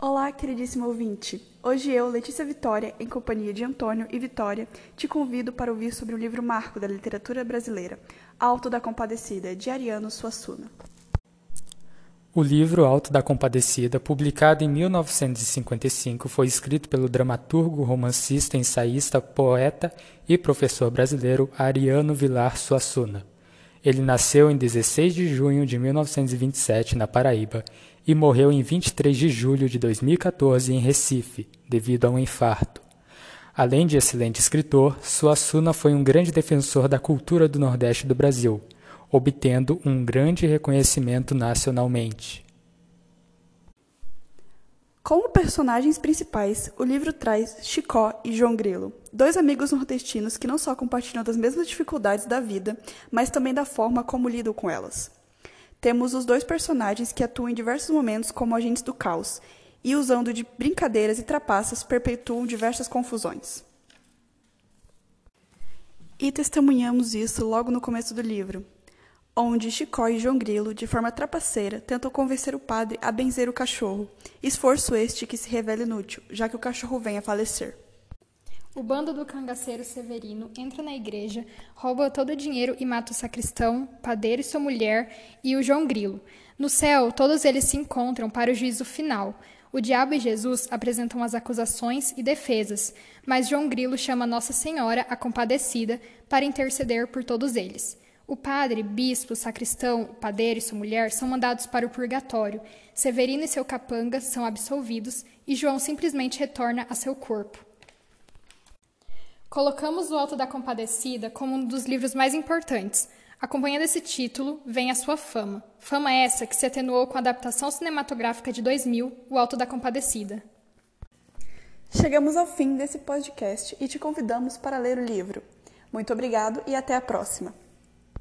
Olá, queridíssimo ouvinte! Hoje eu, Letícia Vitória, em companhia de Antônio e Vitória, te convido para ouvir sobre o livro marco da literatura brasileira, Alto da Compadecida, de Ariano Suassuna. O livro Alto da Compadecida, publicado em 1955, foi escrito pelo dramaturgo, romancista, ensaísta, poeta e professor brasileiro Ariano Vilar Suassuna. Ele nasceu em 16 de junho de 1927 na Paraíba e morreu em 23 de julho de 2014 em Recife, devido a um infarto. Além de excelente escritor, Suassuna foi um grande defensor da cultura do Nordeste do Brasil, obtendo um grande reconhecimento nacionalmente. Como personagens principais, o livro traz Chicó e João Grilo, dois amigos nordestinos que não só compartilham das mesmas dificuldades da vida, mas também da forma como lidam com elas. Temos os dois personagens que atuam em diversos momentos como agentes do caos e, usando de brincadeiras e trapaças, perpetuam diversas confusões. E testemunhamos isso logo no começo do livro, onde Chicó e João Grilo, de forma trapaceira, tentam convencer o padre a benzer o cachorro, esforço este que se revela inútil, já que o cachorro vem a falecer. O bando do cangaceiro Severino entra na igreja, rouba todo o dinheiro e mata o sacristão, padeiro e sua mulher e o João Grilo. No céu, todos eles se encontram para o juízo final. O diabo e Jesus apresentam as acusações e defesas, mas João Grilo chama Nossa Senhora, a Compadecida, para interceder por todos eles. O padre, bispo, sacristão, padeiro e sua mulher são mandados para o purgatório. Severino e seu capanga são absolvidos e João simplesmente retorna a seu corpo. Colocamos O Alto da Compadecida como um dos livros mais importantes. Acompanhando esse título, vem a sua fama. Fama essa que se atenuou com a adaptação cinematográfica de 2000, O Alto da Compadecida. Chegamos ao fim desse podcast e te convidamos para ler o livro. Muito obrigado e até a próxima!